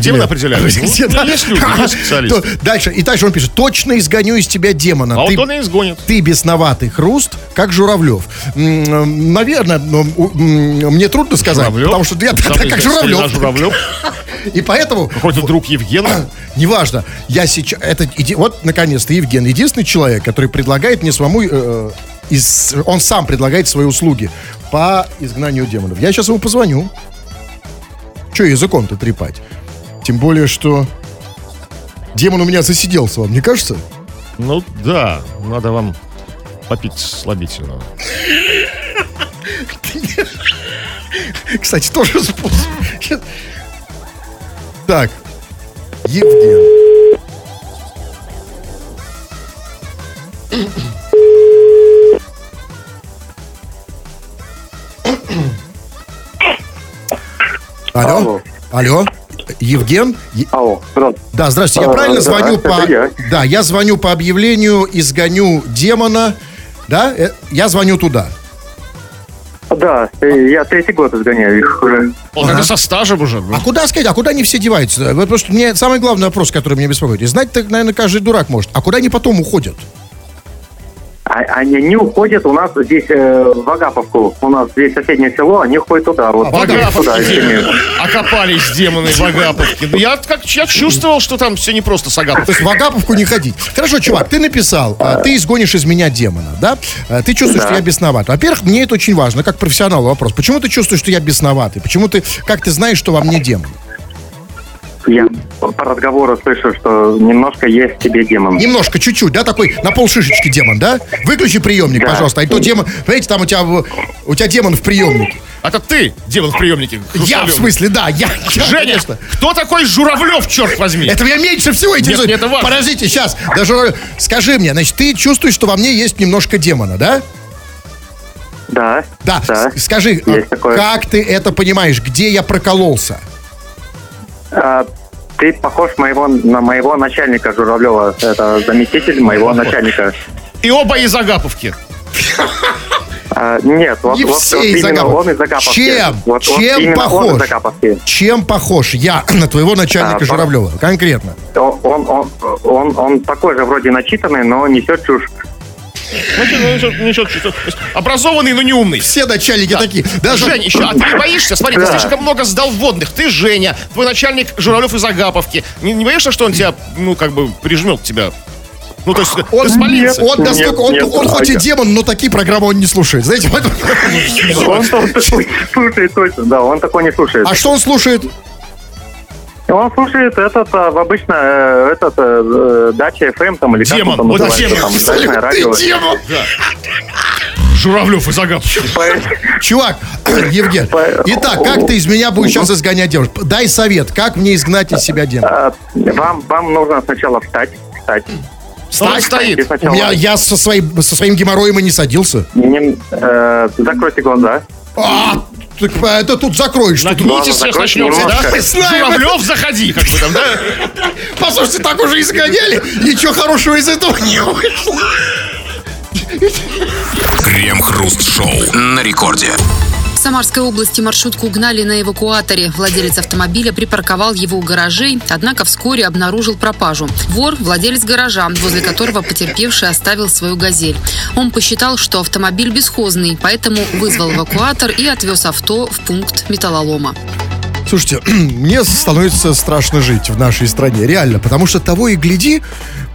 Демона определяют. Ну, есть люди, есть специалисты. То- Дальше, и дальше он пишет, точно изгоню из тебя демона. А вот он и изгонит. Ты бесноватый хруст, как Журавлев. Наверное, мне трудно сказать, потому что я как Журавлев. И поэтому Какой-то друг Евгена. Неважно, я сейчас, это, вот, наконец-то, Евген, единственный человек, который предлагает мне самому, э, из, он сам предлагает свои услуги по изгнанию демонов. Я сейчас ему позвоню. Че языком-то трепать? Тем более, что демон у меня засиделся, вам не кажется? Ну да, надо вам попить слабительного. Кстати, тоже способ. Так, Евген. Алло? Алло. Алло? Евген? Алло, здравствуйте. Да, здравствуйте. Я А, правильно да, звоню это по... я. Да, я звоню по объявлению «Изгоню демона». Да? Э, Я звоню туда. Да, э, я третий год изгоняю их уже. Он как-то со стажем уже. ну. А куда сказать, а куда они все деваются? Вот просто мне самый главный вопрос, который меня беспокоит. И знать так, наверное, каждый дурак может. А куда они потом уходят? А, они не уходят у нас здесь э, в Агаповку. У нас здесь соседнее село, они ходят туда. Вот В туда, Агаповке. Окопались демоны в Агаповке. Ну, Я, как, я чувствовал, что там все не просто с То Агаповкой. есть в Агаповку не ходить. Хорошо, чувак, ты написал, а, ты изгонишь из меня демона, да? А, Ты чувствуешь, Да. что я бесноват. Во-первых, мне это очень важно, как профессионалу вопрос. Почему ты чувствуешь, что я бесноватый? Почему ты, как ты знаешь, что во мне демон? Я по разговору слышу, что немножко есть в тебе демон. Немножко, чуть-чуть, да, такой на пол шишечки демон, да? Выключи приемник, Да. пожалуйста. А то демон, понимаете, там у тебя, у тебя демон в приемнике. Это ты, демон в приемнике. Я, в смысле, да, я, я, Женя, конечно. кто такой Журавлев, черт возьми? Это меня меньше всего интересует. нет, это важно. Подождите, сейчас. Даже скажи мне, значит, ты чувствуешь, что во мне есть немножко демона, да? Да. Да. Да. Скажи, Есть а такое. как ты это понимаешь? Где я прокололся? А, ты похож моего, на моего начальника Журавлева. Это заместитель моего начальника. И оба из Агаповки. А, нет, вот, Не вот, все вот из именно он из Агаповки. Чем? Вот, вот Чем именно похож? он из Агаповки. Чем похож я на твоего начальника А, Журавлева? Конкретно. Он, он, он, он, он такой же вроде начитанный, но несет чушь. Образованный, но не умный. Все начальники такие. Даже... Жень, еще, а ты не боишься? Смотри, ты Да. слишком много сдал вводных. Ты Женя, твой начальник Журавлев из Агаповки. Не, не боишься, что он тебя, ну, как бы, прижмет тебя? Ну, то есть, Он, ты спалился. он, настолько, он, нет, он хоть и демон, но такие программы он не слушает. Знаете, поэтому- Он такой слушает точно, да, он такой не слушает. А что он слушает? Он слушает этот, а, в обычно, э, этот, э, э, Дача FM там, или как Демон, он там вот называется, демон, там, дачное радио. демон. Журавлев и Загадки. По- Чувак, Евген, итак, как ты из меня будешь сейчас изгонять девушек? Дай совет, как мне изгнать из себя демона? а, Вам, вам нужно сначала встать, встать. Он стоит. У меня, я со, своим, со своим геморроем и не садился. не- э, закройте глаза. А, так а, это тут закроешь. Нагнитесь, сейчас Закройте начнется, да? немножко. Знаем. Журавлев, заходи, как бы там, да? Послушайте, так уже изгоняли, ничего хорошего из этого не вышло. Крем-хруст-шоу на рекорде. Самарской области маршрутку угнали на эвакуаторе. Владелец автомобиля припарковал его у гаражей, однако вскоре обнаружил пропажу. Вор – владелец гаража, возле которого потерпевший оставил свою «Газель». Он посчитал, что автомобиль бесхозный, поэтому вызвал эвакуатор и отвез авто в пункт металлолома. Слушайте, мне становится страшно жить в нашей стране, реально, потому что того и гляди,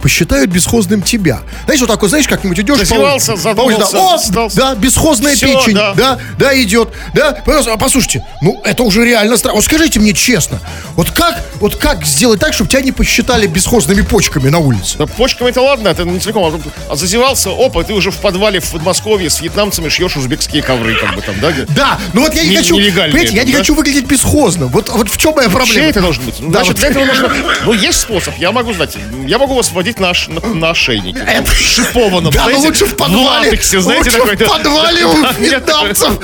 посчитают бесхозным тебя. Знаешь, вот так вот, знаешь, как-нибудь идешь... по Зазевался, улице, по задумался, да, О, стал- да, бесхозная Всё, печень, да. да. да, идет, да. Пожалуйста, А послушайте, ну, это уже реально страшно. Вот скажите мне честно, вот как, вот как сделать так, чтобы тебя не посчитали бесхозными почками на улице? Да почками это ладно, это не целиком. а А зазевался, опа, ты уже в подвале в Подмосковье с вьетнамцами шьешь узбекские ковры, как бы там, да? Да, ну вот я не, Не- хочу, понимаете, я не да? хочу выглядеть бесхозно. Вот, вот в чем моя проблема? Чей это должен быть? Ну, Да, Значит, вот. для этого нужно... Ну, есть способ, я могу знать. Я могу вас водить на, на, на ошейнике. Это- Шипованном, Да, но знаете, лучше в подвале. латексе, знаете, лучше такой. в подвале у вьетнамцев.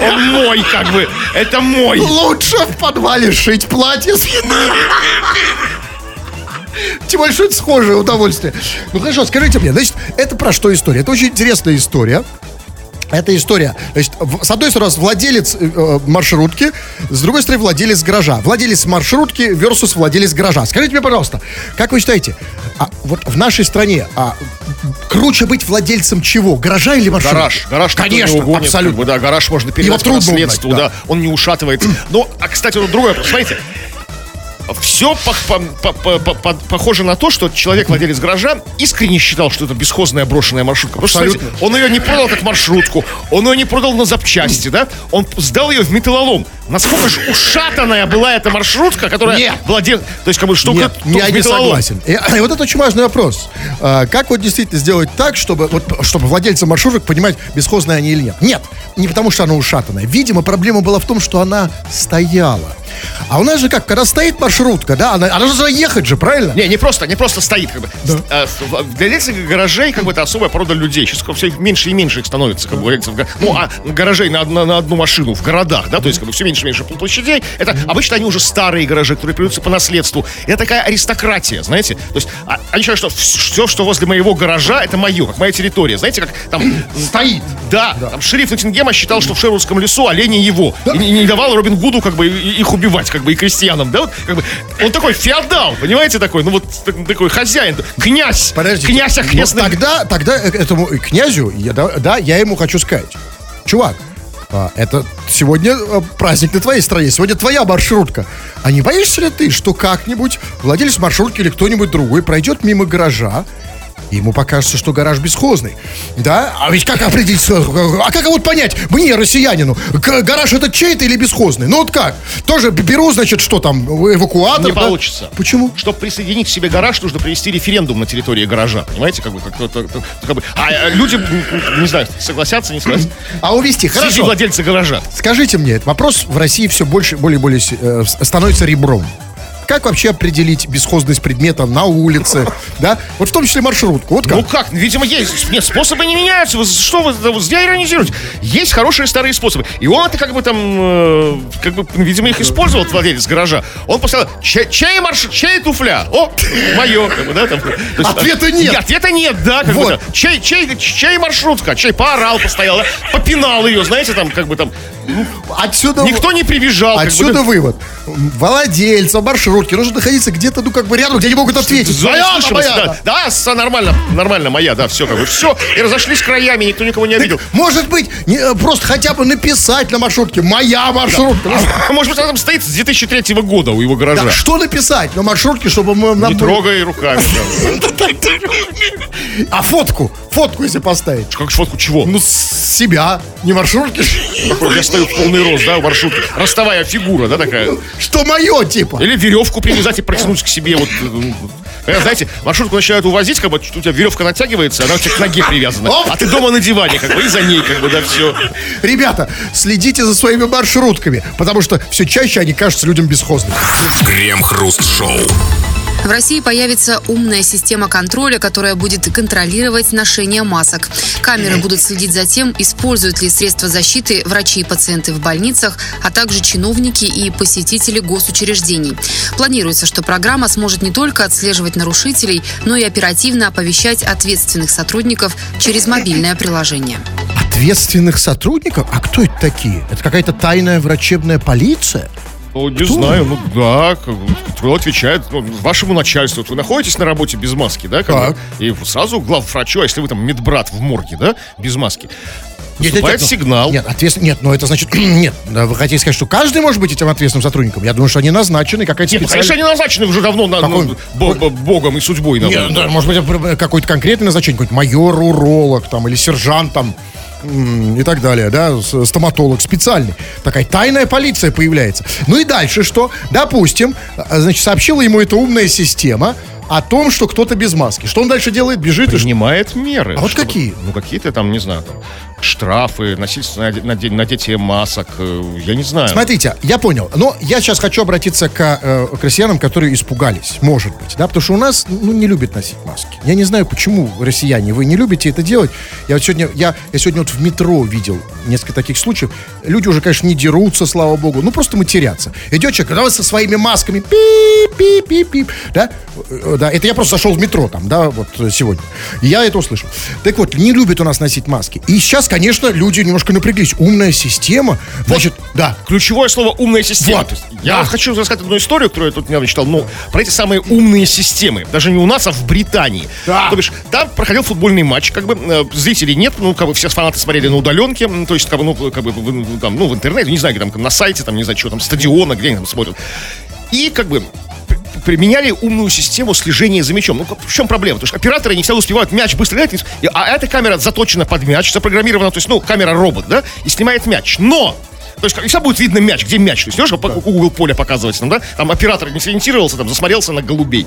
Он мой, как бы. Это мой. Лучше в подвале шить платье с Тем более, что это схожее удовольствие. Ну хорошо, скажите мне, значит, это про что история? Это очень интересная история. Это история. Значит, с одной стороны, владелец э, э, маршрутки, с другой стороны, владелец гаража. Владелец маршрутки versus владелец гаража. Скажите мне, пожалуйста, как вы считаете, а вот в нашей стране а, круче быть владельцем чего? Гаража или маршрутки? Гараж, гараж Конечно, не угонит, абсолютно. как бы, да, гараж можно передать по трудно угнать, да. он не ушатывается. Но, а, кстати, вот вопрос, смотрите, все похоже на то, что человек, владелец гаража, искренне считал, что это бесхозная брошенная маршрутка. Потому что, Абсолютно. смотрите, он ее не продал как маршрутку, он ее не продал на запчасти, да? Он сдал ее в металлолом. Насколько же ушатанная была эта маршрутка, которая Нет. владел... То есть, как бы, штука... Нет, я не согласен. И, и вот это очень важный вопрос. А, как вот действительно сделать так, чтобы, вот, чтобы владельцы маршруток понимать, бесхозные они или нет? Нет, не потому что она ушатанная. Видимо, проблема была в том, что она стояла. А у нас же как, когда стоит маршрутка, да, она, она же ехать же, правильно? Не, не просто, не просто стоит, как бы. А, в- Для владельцев гаражей, как бы, это особая порода людей. Сейчас все меньше и меньше их становится, как бы, владельцев Ну, а гаражей на, одну- на одну машину в городах, да, то есть, как бы, все меньше и меньше площадей. Это обычно они уже старые гаражи, которые передаются по наследству. Это такая аристократия, знаете. То есть, а- они считают, что все, что возле моего гаража, это мое, как моя территория. Знаете, как там... Стоит. Да, там шериф Ноттингема считал, что в Шервудском лесу олени его. И не, не давал Робин Гуду как бы и- их убивать, как бы и крестьянам, да? Вот, как бы, он такой феодал, понимаете, такой, ну вот так- такой хозяин, князь, Подождите. князь Ну, окрестный. тогда, тогда э- этому князю, я, да, я ему хочу сказать. Чувак, а, это сегодня э, праздник на твоей стране, сегодня твоя маршрутка. А не боишься ли ты, что как-нибудь владелец маршрутки или кто-нибудь другой пройдет мимо гаража, ему покажется, что гараж бесхозный. Да? А ведь как определить, э, а как вот понять, мне, россиянину, гараж это чей-то или бесхозный? Ну вот как? Тоже беру, значит, что там, эвакуатор? Не да? получится. Почему? Чтобы присоединить к себе гараж, нужно провести референдум на территории гаража, понимаете, как бы, как, как- как- бы. А э, люди, не знаю, согласятся, не согласятся. А увести, Среди хорошо. владельцы гаража. Скажите мне, этот вопрос в России все больше, более и более э, становится ребром. Как вообще определить бесхозность предмета на улице, да? Вот в том числе маршрутку. Вот как? Ну как, видимо, есть. Нет, способы не меняются. Вы что вы да, зря иронизируете? Есть хорошие старые способы. И он это как бы там, э, как бы, видимо, их использовал, владелец гаража. Он поставил, чай, чай марш, чай туфля. О, мое, как бы, да, там. Есть, Ответа нет. Нет, ответа нет, да, как Вот. бы. Чай, чай, чай маршрутка, чай поорал, постоял, да, попинал ее, знаете, там, как бы там, Отсюда... Никто не привизжал. как бы, Отсюда вывод. Владельцам маршрутки нужно находиться где-то, ну, как бы рядом, где они могут ответить. Моя, моя. да. Да, с- нормально, нормально, моя, да, все, как бы, все. И разошлись краями, никто никого не обидел. Может быть, не, э, просто хотя бы написать на маршрутке «Моя маршрутка». Ну, А Может быть, она там стоит с 2003 года у его гаража. да, что написать на маршрутке, чтобы мы... нам Не трогай руками. да. А фотку? Фотку если поставить. Как фотку чего? Ну, с себя, не маршрутки. Какой Я стою в полный рост, да, у маршрутки. Ростовая фигура, да, такая. Что мое, типа. Или веревку привязать и протянуть к себе. Вот, э, когда, знаете, маршрутку начинают увозить, как бы у тебя веревка натягивается, она у тебя к ноге привязана. Оп! А ты дома на диване, как бы, и за ней, как бы, да, все. Ребята, следите за своими маршрутками, потому что все чаще они кажутся людям бесхозными. Крем-хруст-шоу. В России появится умная система контроля, которая будет контролировать ношение масок. Камеры будут следить за тем, используют ли средства защиты врачи и пациенты в больницах, а также чиновники и посетители госучреждений. Планируется, что программа сможет не только отслеживать нарушителей, но и оперативно оповещать ответственных сотрудников через мобильное приложение. Ответственных сотрудников? А кто это такие? Это какая-то тайная врачебная полиция? Ну, не знаю, ну да, кто отвечает ну, вашему начальству. Вот вы находитесь на работе без маски, да, как бы, и сразу главврачу, а если вы там медбрат в морге, да, без маски, Нет, нет, нет, ну, сигнал. Нет, ответствен... нет, но это значит... нет, вы хотите сказать, что каждый может быть этим ответственным сотрудником? Я думаю, что они назначены, какая-то Нет, ну, конечно, специальная... они назначены уже давно на, ну, бо- бо- богом и судьбой. Нет, наверное. да, может быть, какое-то конкретное назначение, какой-то майор, уролог там, или сержант там, и так далее, да, стоматолог специальный. Такая тайная полиция появляется. Ну и дальше что? Допустим, а, значит, сообщила ему эта умная система о том, что кто-то без маски. Что он дальше делает? Бежит и... Принимает меры. А вот какие? Ну, какие-то там, не знаю, там, штрафы, наде- наде- надетие масок, э, я не знаю. Смотрите, я понял. Но я сейчас хочу обратиться к, э, к россиянам, которые испугались. Может быть, да? Потому что у нас, ну, не любят носить маски. Я не знаю, почему, россияне, вы не любите это делать. Я вот сегодня, я, я сегодня вот в метро видел несколько таких случаев. Люди уже, конечно, не дерутся, слава богу. Ну, просто матерятся. Идет человек, да, со своими масками, пип-пип-пип-пип, да? Э, Да, это я просто зашел в метро там, да, вот сегодня. Я это услышал. Так вот, не любят у нас носить маски. И сейчас, конечно, люди немножко напряглись. Умная система, значит, да, Ключевое слово умная система. Вот. Я Да. хочу рассказать одну историю, которую я тут недавно читал, ну, про эти самые умные системы. Даже не у нас, а в Британии. Да. То бишь, там проходил футбольный матч, как бы э, зрителей нет, ну, как бы все фанаты смотрели на удаленке, то есть, как бы, ну, как бы, в- там, ну, в интернете, не знаю, где там, на сайте, там, не знаю, что там, стадиона, где они там смотрят. И, как бы, применяли умную систему слежения за мячом. Ну, в чем проблема? Потому что операторы не всегда успевают мяч быстро дать, и- а эта камера заточена под мяч, запрограммирована, то есть, ну, камера-робот, да, и снимает мяч. Но то есть, и всегда будет видно мяч, где мяч. То есть, знаешь, по- угол поля показывается там, да? Там оператор не сориентировался, там, засмотрелся на голубей.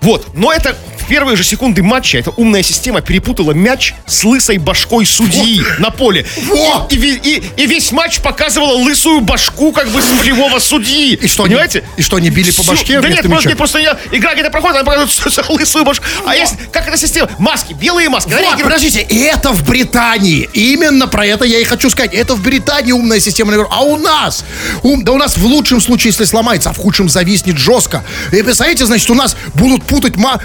Вот. Но это в первые же секунды матча эта умная система перепутала мяч с лысой башкой судьи на поле. Вот. И, ве- и- и весь матч показывала лысую башку, как бы, с полевого судьи. И что, они- Понимаете? и что, они били по башке Да нет, просто, нет, просто я, игра где-то проходит, она показывает лысую башку. А есть, как эта система? Маски, белые маски. Вот, подождите, и это в Британии. Именно про это я и хочу сказать. Это в Британии умная система, наверное. А у нас? Ум- да у нас в лучшем случае, если сломается, а в худшем зависнет жестко. И представляете, значит, у нас будут путать ма...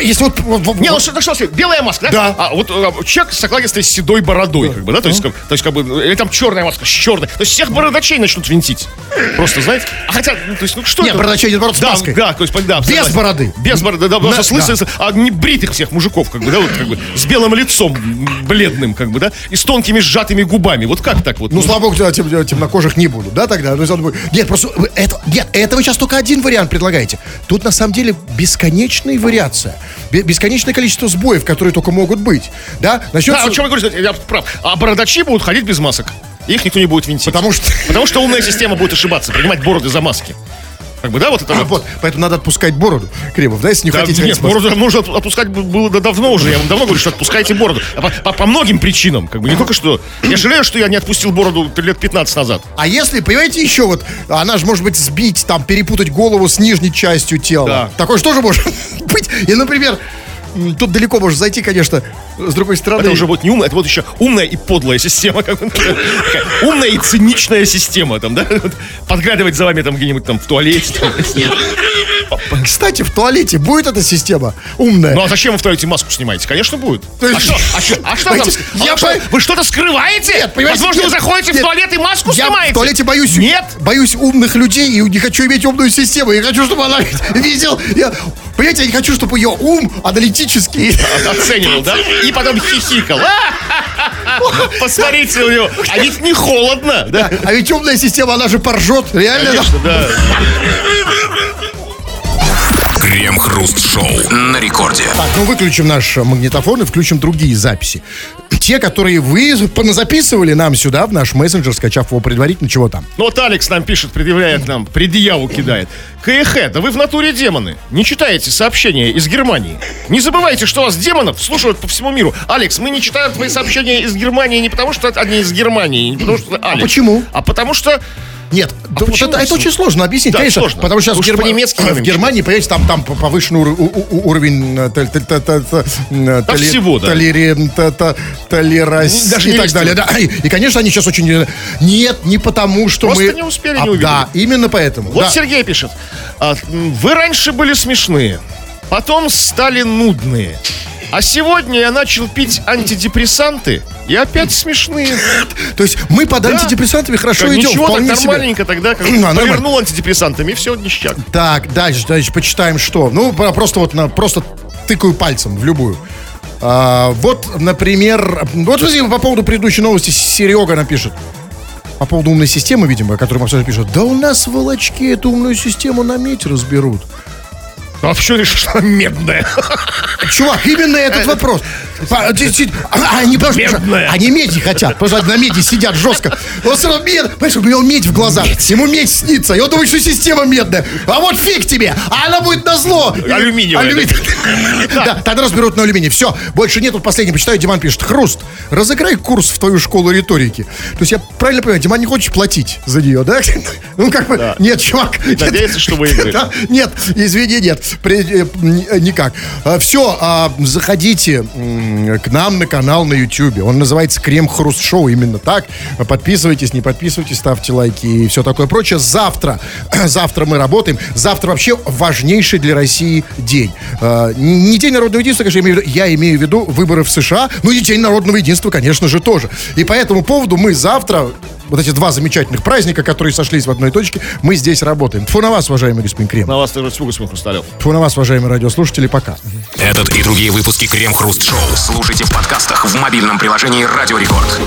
Если вот... Не, ну что, ну что, белая маска, да? Да. А вот э, человек с окладистой седой бородой, как бы, да? То есть, как, то есть, как бы, или там черная маска с черной. То есть всех бородачей начнут винтить. Просто, знаете? А хотя, ну, то есть, ну что Нет, это? бородачей нет, наоборот, с да, маской. Да, то есть, да, Без согласен. бороды. Без бороды, да, с лысой, а не бритых всех мужиков, как бы, да, вот, как бы, с белым лицом, бледным, как бы, да, и с тонкими сжатыми губами. Вот как так вот? Ну, слава богу, тем- темнокожих не будут, да, тогда? То есть он будет- Нет, просто это, нет, это вы сейчас только один вариант предлагаете. Тут на самом деле бесконечная вариация, бе- бесконечное количество сбоев, которые только могут быть, да? Начнется... Да, о чем я говорю, я прав. А бородачи будут ходить без масок. Их никто не будет винтить. Потому что- Потому что умная система будет ошибаться, принимать бороды за маски. Как бы, да, вот это А, вот. вот, поэтому надо отпускать бороду, Кремов, да, если не Да, хотите... нет, бороду нужно отпу- отпускать было да давно уже. Я вам давно говорю, что отпускайте бороду. А По, по- по многим причинам. Как бы не только что. Я жалею, что я не отпустил бороду лет 15 назад. А если, понимаете, еще вот, она же может быть сбить, там, перепутать голову с нижней частью тела. Да. Такое же тоже может быть. И, например, тут далеко можно зайти, конечно, с другой стороны. Это уже вот не умная, это вот еще умная и подлая система. как Умная и циничная система там, да? Подглядывать за вами там где-нибудь там в туалете. там. Кстати, в туалете будет эта система умная? Ну а зачем вы в туалете маску снимаете? Конечно, будет. То есть- А что? А что? А что там? Понимаете, А я что, Вы что-то скрываете? Нет, понимаете, Возможно, нет, вы заходите в нет. туалет и маску Я снимаете? в туалете боюсь. Нет. Боюсь умных людей и не хочу иметь умную систему. Я хочу, чтобы она видел. Я, понимаете, я не хочу, чтобы ее ум аналитический. Оценивал, да? И потом хихикал. А! Посмотрите у него. А ведь не холодно, да? А ведь умная система, она же поржет. Реально. Конечно, да. Крем-хруст-шоу на рекорде. Так, ну выключим наш магнитофон и включим другие записи. Те, которые вы записывали нам сюда, в наш мессенджер, скачав его предварительно, чего там. Ну вот Алекс нам пишет, предъявляет нам, предъяву кидает. КХ, да вы в натуре демоны. Не читаете сообщения из Германии. Не забывайте, что вас демонов слушают по всему миру. Алекс, мы не читаем твои сообщения из Германии не потому, что они из Германии, не потому, что Алекс. почему? А потому что Нет, да вот это, это очень сложно объяснить, Да, конечно, сложно. потому что сейчас Уж в, Герма- в Германии, понимаете, там, там повышенный ур- уровень всего, да. толери- то- то- толеранс- Даже и так далее. Да. И, конечно, они сейчас очень... э, Нет, не потому, что Просто мы... не успели, А, не увидели. Да, именно поэтому. Вот да. Сергей пишет. а, Вы раньше были смешные, потом стали нудные. А сегодня я начал пить антидепрессанты и опять смешные. То есть мы под антидепрессантами хорошо Как идем. Ничего, так вполне себе. нормальненько тогда, как А, повернул антидепрессантами, и все, ништяк. Так, дальше, дальше почитаем что. Ну, про- просто вот на, просто тыкаю пальцем в любую. А, вот, например, вот смотрите, по поводу предыдущей новости Серега напишет. По поводу умной системы, видимо, которую мы обсуждали, пишет. Да у нас волочки эту умную систему на медь разберут. А почему решил, что она медная? Чувак, именно этот вопрос. По- ти- ти- а- Они, они меди хотят, потому что на меди сидят жестко. Он все равно мед, понимаешь, у него медь в глазах. Ему медь снится, и он думает, что система медная. А вот фиг тебе, а она будет на зло. Алюминиевая, Да, тогда разберут на алюминий. Все, больше нет. Вот последний почитаю, Диман пишет. Хруст, разыграй курс в твою школу риторики. То есть я правильно понимаю, Диман не хочешь платить за нее, да? Ну как бы, нет, чувак. нет. Надеется, что выиграешь. Да, Нет, извини, нет, При- э, э, никак. Все, заходите м, к нам на канал на YouTube. Он называется Крем Хруст Шоу, именно так. Подписывайтесь, не подписывайтесь, ставьте лайки и все такое прочее. Завтра, завтра мы работаем. Завтра вообще важнейший для России день. Э, Не День народного единства, конечно, я имею в виду, я имею в виду выборы в США, ну и День народного единства, конечно же, тоже. И по этому поводу мы завтра вот эти два замечательных праздника, которые сошлись в одной точке, мы здесь работаем. Тьфу на вас, уважаемый господин Крем. На вас всего, господин Хрусталев. Тьфу на вас, уважаемые радиослушатели, пока. Этот и другие выпуски Крем-хруст-шоу слушайте в подкастах в мобильном приложении Радио Рекорд.